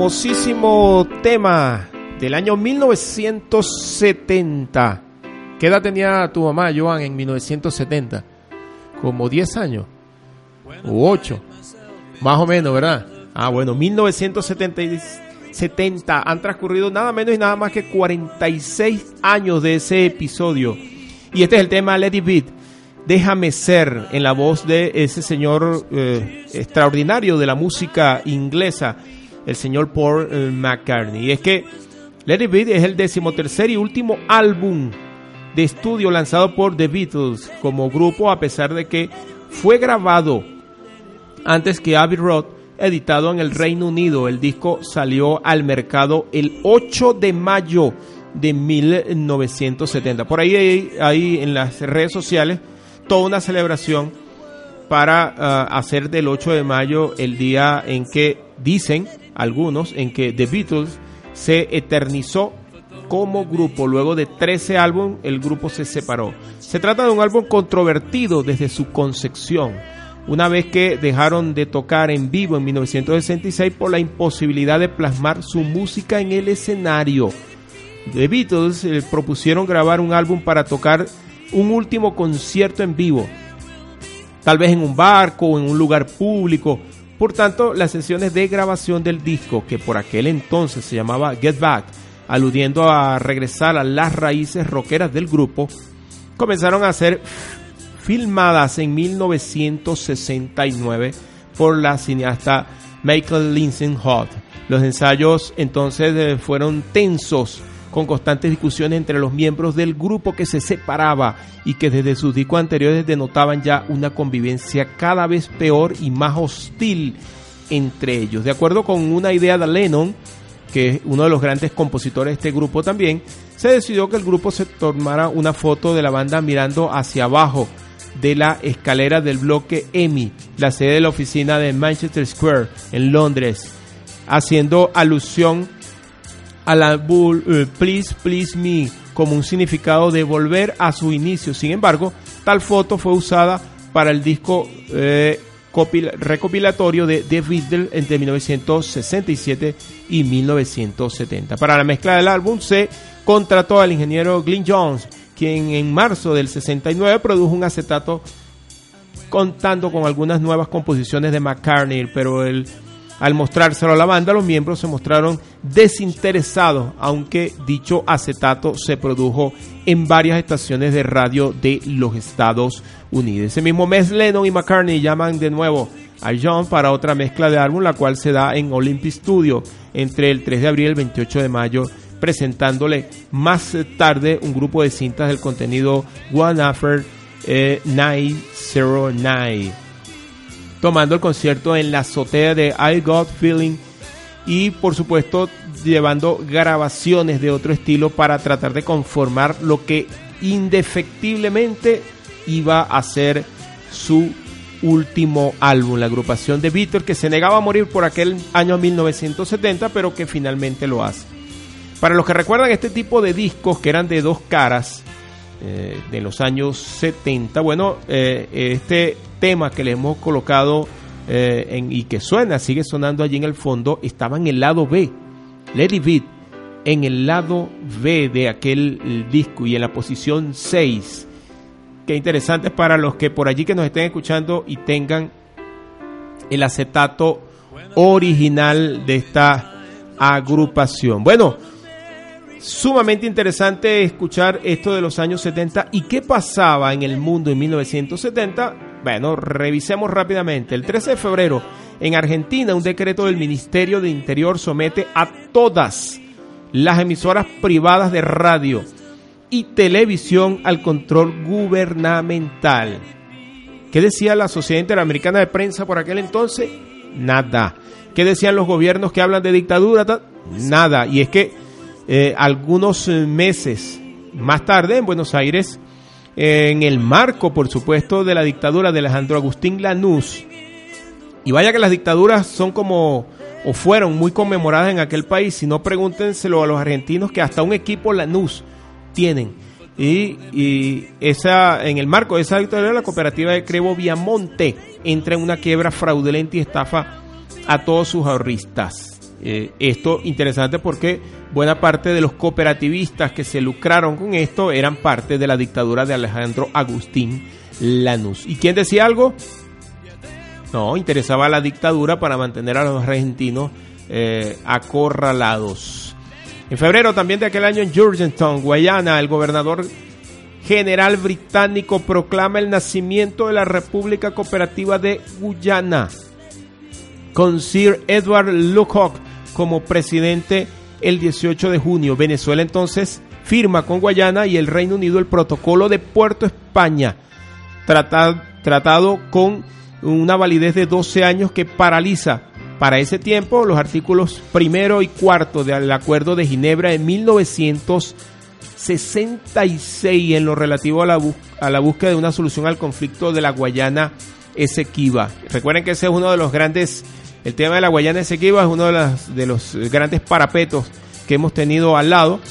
Hermosísimo tema del año 1970. ¿Qué edad tenía tu mamá, Joan, en 1970? Como 10 años. O 8. Más o menos, ¿verdad? Ah, bueno, 1970 han transcurrido nada menos y nada más que 46 años de ese episodio. Y este es el tema Lady Beat. Déjame ser en la voz de ese señor eh, extraordinario de la música inglesa, el señor Paul eh, McCartney. Y es que Let It Be es el decimotercer y último álbum de estudio lanzado por The Beatles como grupo, a pesar de que fue grabado antes que Abbey Road, editado en el Reino Unido. El disco salió al mercado el 8 de mayo de 1970. Por ahí hay, en las redes sociales toda una celebración para uh, hacer del 8 de mayo el día en que dicen algunos en que The Beatles se eternizó como grupo. Luego de 13 álbumes, el grupo se separó. Se trata de un álbum controvertido desde su concepción, una vez que dejaron de tocar en vivo en 1966 por la imposibilidad de plasmar su música en el escenario. The Beatles eh, propusieron grabar un álbum para tocar un último concierto en vivo, tal vez en un barco o en un lugar público, por tanto, las sesiones de grabación del disco, que por aquel entonces se llamaba Get Back, aludiendo a regresar a las raíces rockeras del grupo, comenzaron a ser filmadas en 1969 por la cineasta Michael Linson Hot. Los ensayos entonces eh, fueron tensos con constantes discusiones entre los miembros del grupo que se separaba y que desde sus discos anteriores denotaban ya una convivencia cada vez peor y más hostil entre ellos. De acuerdo con una idea de Lennon, que es uno de los grandes compositores de este grupo también, se decidió que el grupo se tomara una foto de la banda mirando hacia abajo de la escalera del bloque EMI, la sede de la oficina de Manchester Square en Londres, haciendo alusión a la uh, Please Please Me como un significado de volver a su inicio. Sin embargo, tal foto fue usada para el disco eh, recopilatorio de The Beatles entre 1967 y 1970. Para la mezcla del álbum se contrató al ingeniero Glyn Jones, quien en marzo del 69 produjo un acetato contando con algunas nuevas composiciones de McCartney, pero el al mostrárselo a la banda, los miembros se mostraron desinteresados, aunque dicho acetato se produjo en varias estaciones de radio de los Estados Unidos. Ese mismo mes, Lennon y McCartney llaman de nuevo a John para otra mezcla de álbum, la cual se da en Olympic Studio entre el 3 de abril y el 28 de mayo, presentándole más tarde un grupo de cintas del contenido One After eh, 909 tomando el concierto en la azotea de I Got Feeling y por supuesto llevando grabaciones de otro estilo para tratar de conformar lo que indefectiblemente iba a ser su último álbum, la agrupación de Beatles que se negaba a morir por aquel año 1970 pero que finalmente lo hace. Para los que recuerdan este tipo de discos que eran de dos caras, eh, de los años 70. Bueno, eh, este tema que le hemos colocado eh, en, y que suena, sigue sonando allí en el fondo, estaba en el lado B, Lady Beat, en el lado B de aquel disco y en la posición 6. Qué interesante para los que por allí que nos estén escuchando y tengan el acetato original de esta agrupación. Bueno, sumamente interesante escuchar esto de los años 70 y qué pasaba en el mundo en 1970. Bueno, revisemos rápidamente. El 13 de febrero, en Argentina, un decreto del Ministerio de Interior somete a todas las emisoras privadas de radio y televisión al control gubernamental. ¿Qué decía la Sociedad Interamericana de Prensa por aquel entonces? Nada. ¿Qué decían los gobiernos que hablan de dictadura? Nada. Y es que eh, algunos eh, meses más tarde en Buenos Aires, en el marco, por supuesto, de la dictadura de Alejandro Agustín Lanús. Y vaya que las dictaduras son como, o fueron muy conmemoradas en aquel país, si no pregúntenselo a los argentinos que hasta un equipo Lanús tienen. Y, y, esa, en el marco de esa dictadura, la cooperativa de Crevo Viamonte entra en una quiebra fraudulenta y estafa a todos sus ahorristas. Eh, esto interesante porque buena parte de los cooperativistas que se lucraron con esto eran parte de la dictadura de Alejandro Agustín Lanús. ¿Y quién decía algo? No, interesaba la dictadura para mantener a los argentinos eh, acorralados. En febrero también de aquel año en Georgetown, Guayana, el gobernador general británico proclama el nacimiento de la República Cooperativa de Guyana, con Sir Edward Lucock como presidente el 18 de junio. Venezuela entonces firma con Guayana y el Reino Unido el protocolo de Puerto España, tratado, con una validez de 12 años que paraliza para ese tiempo los artículos primero y cuarto del Acuerdo de Ginebra de 1966 en lo relativo a la, a la búsqueda de una solución al conflicto de la Guayana Esequiba. Recuerden que ese es uno de los grandes, el tema de la Guayana Esequiba es uno de, los grandes parapetos que hemos tenido al lado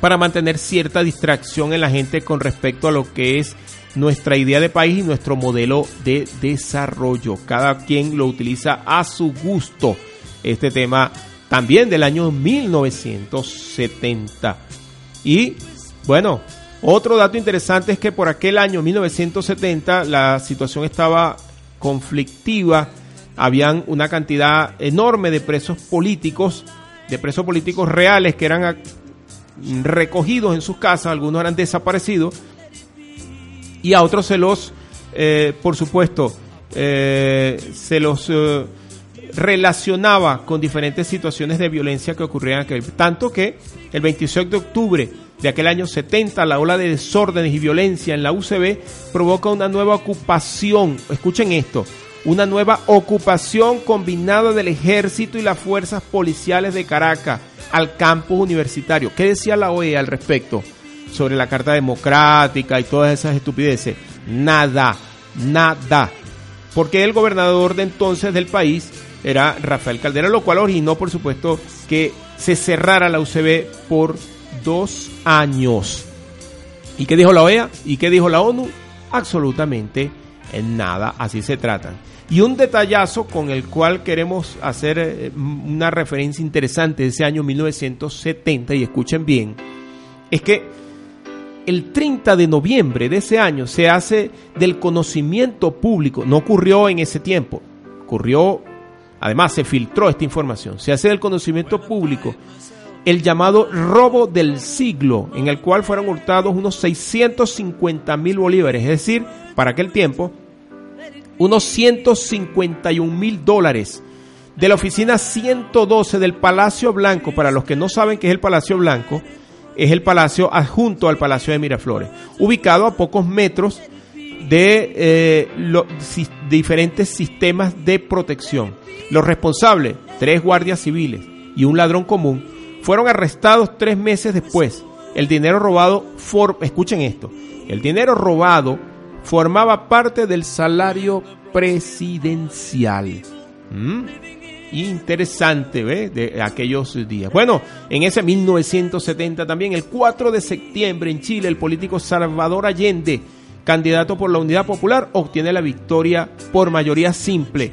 para mantener cierta distracción en la gente con respecto a lo que es nuestra idea de país y nuestro modelo de desarrollo. Cada quien lo utiliza a su gusto. Este tema también del año 1970. Y bueno, otro dato interesante es que por aquel año 1970 la situación estaba conflictiva. Habían una cantidad enorme de presos políticos, de presos políticos reales que eran recogidos en sus casas, algunos eran desaparecidos y a otros se los, eh, por supuesto, eh, se los eh, relacionaba con diferentes situaciones de violencia que ocurrían aquel. Tanto que el 26 de octubre de aquel año 70, la ola de desórdenes y violencia en la UCB provoca una nueva ocupación. Escuchen esto. Una nueva ocupación combinada del ejército y las fuerzas policiales de Caracas al campus universitario. ¿Qué decía la OEA al respecto? sobre la Carta Democrática y todas esas estupideces. Nada, nada. Porque el gobernador de entonces del país era Rafael Caldera, lo cual originó, por supuesto, que se cerrara la UCB por dos años. ¿Y qué dijo la OEA? ¿Y qué dijo la ONU? Absolutamente nada, así se tratan. Y un detallazo con el cual queremos hacer eh, una referencia interesante de ese año 1970, y escuchen bien, es que el 30 de noviembre de ese año se hace del conocimiento público, no ocurrió en ese tiempo, ocurrió, además se filtró esta información, se hace del conocimiento público el llamado robo del siglo, en el cual fueron hurtados unos 650 mil bolívares, es decir, para aquel tiempo, unos 151 mil dólares de la oficina 112 del Palacio Blanco, para los que no saben qué es el Palacio Blanco, es el palacio adjunto al Palacio de Miraflores, ubicado a pocos metros de eh, los diferentes sistemas de protección. Los responsables, tres guardias civiles y un ladrón común, fueron arrestados tres meses después. El dinero robado, escuchen esto, el dinero robado formaba parte del salario presidencial. ¿Mm? interesante ¿ve? de aquellos días. Bueno, en ese 1970 también, el 4 de septiembre en Chile, el político Salvador Allende, candidato por la Unidad Popular, obtiene la victoria por mayoría simple.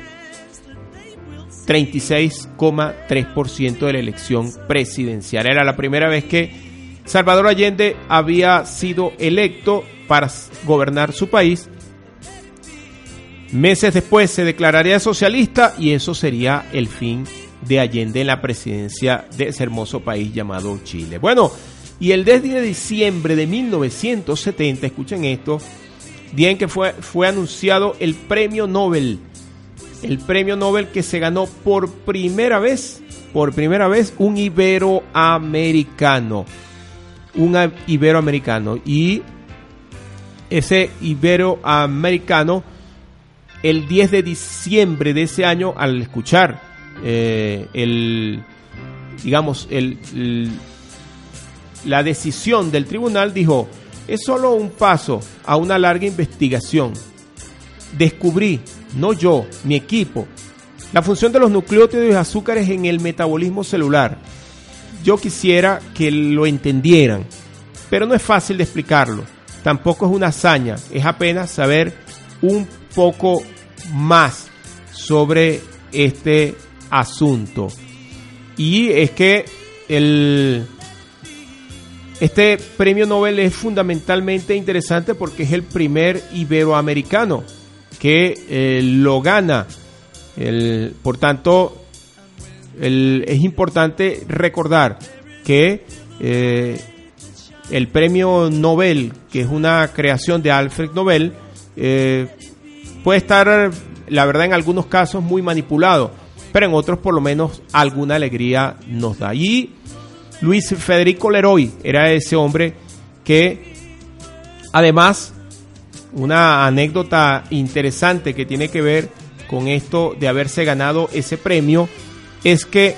36,3% de la elección presidencial. Era la primera vez que Salvador Allende había sido electo para gobernar su país. Meses después se declararía socialista y eso sería el fin de Allende en la presidencia de ese hermoso país llamado Chile. Bueno, y el 10 de diciembre de 1970, escuchen esto, día en que fue, fue anunciado el premio Nobel, el premio Nobel que se ganó por primera vez, por primera vez, un iberoamericano, un iberoamericano, y ese iberoamericano el 10 de diciembre de ese año, al escuchar eh, el, digamos, el, la decisión del tribunal, dijo, es solo un paso a una larga investigación. Descubrí, no yo, mi equipo, la función de los nucleótidos y azúcares en el metabolismo celular. Yo quisiera que lo entendieran, pero no es fácil de explicarlo. Tampoco es una hazaña, es apenas saber un poco más sobre este asunto. Y es que el, este premio Nobel es fundamentalmente interesante porque es el primer iberoamericano que eh, lo gana. El, por tanto, es importante recordar que eh, el premio Nobel, que es una creación de Alfred Nobel, eh, puede estar, la verdad, en algunos casos muy manipulado, pero en otros por lo menos alguna alegría nos da. Y Luis Federico Leroy era ese hombre que, además, una anécdota interesante que tiene que ver con esto de haberse ganado ese premio, es que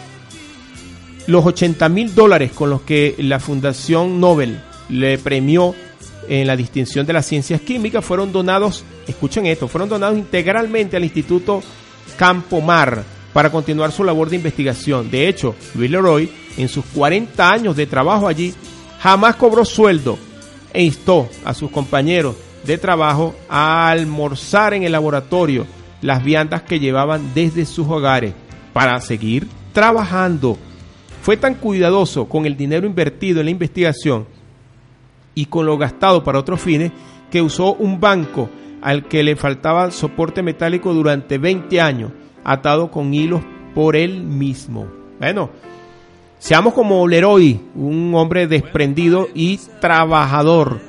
los 80 mil dólares con los que la Fundación Nobel le premió en la distinción de las ciencias químicas fueron donados, escuchen esto, fueron donados integralmente al Instituto Campo Mar para continuar su labor de investigación. De hecho, Luis en sus 40 años de trabajo allí, jamás cobró sueldo e instó a sus compañeros de trabajo a almorzar en el laboratorio las viandas que llevaban desde sus hogares para seguir trabajando. Fue tan cuidadoso con el dinero invertido en la investigación y con lo gastado para otros fines que usó un banco al que le faltaba soporte metálico durante 20 años, atado con hilos por él mismo. Bueno, seamos como Leroy, un hombre desprendido y trabajador.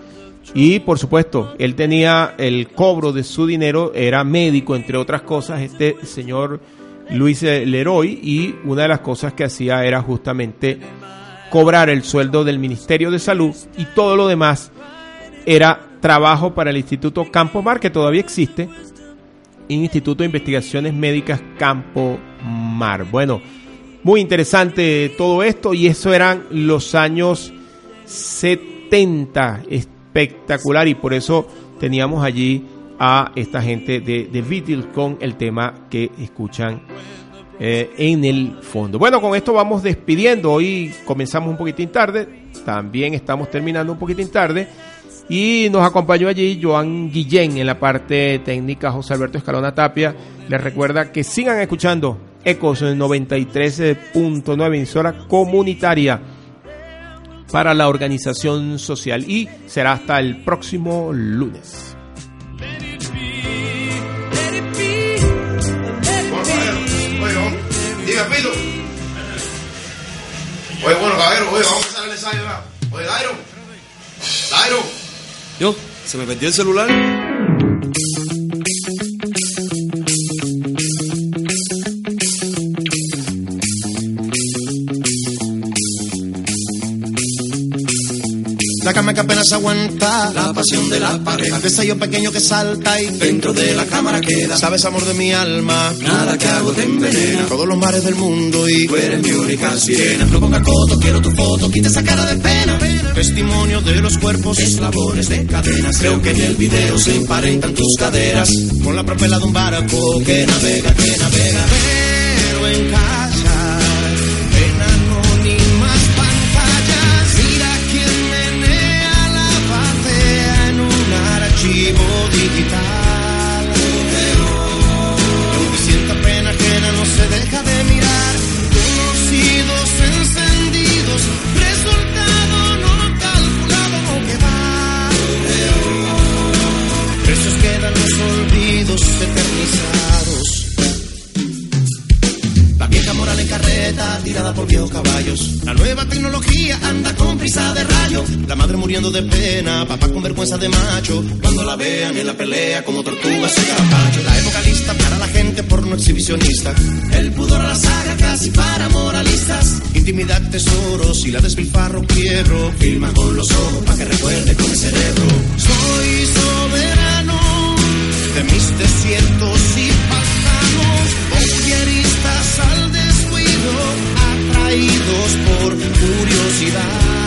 Y por supuesto, él tenía el cobro de su dinero, era médico, entre otras cosas, este señor Luis Leroy, y una de las cosas que hacía era justamente cobrar el sueldo del Ministerio de Salud y todo lo demás era trabajo para el Instituto Campo Mar, que todavía existe, Instituto de Investigaciones Médicas Campo Mar. Bueno, muy interesante todo esto y eso eran los años 70, espectacular y por eso teníamos allí a esta gente de, de Beatles con el tema que escuchan eh, en el fondo. Bueno, con esto vamos despidiendo. Hoy comenzamos un poquitín tarde, también estamos terminando un poquitín tarde. Y nos acompañó allí Joan Guillén en la parte técnica, José Alberto Escalona Tapia. Les recuerda que sigan escuchando Ecos 93.9, emisora comunitaria para la organización social. Y será hasta el próximo lunes. Oye, bueno, caballero, oye, vamos a empezar el ensayo ya. Oye, Dairo. Dairo. Yo, se me perdió el celular. Cama que apenas aguanta la pasión de la pareja. De sello pequeño que salta y dentro de la cámara queda. Sabes, amor de mi alma, nada que hago te envenena. Todos los mares del mundo y tú eres mi única sirena. No ponga coto, quiero tu foto, quita esa cara de pena. Testimonio de los cuerpos, eslabones de cadenas. Creo que en el video se emparentan tus caderas con la propela de un barco que navega, que navega. La madre muriendo de pena, papá con vergüenza de macho. Cuando la vean en la pelea como tortugas y capacho. La época lista para la gente porno exhibicionista. El pudor a la saga casi para moralistas. Intimidad, tesoros y la despilfarro quiero. Filma con los ojos para que recuerde con el cerebro. Soy soberano de mis desiertos y pantanos, voyeristas al descuido, atraídos por curiosidad.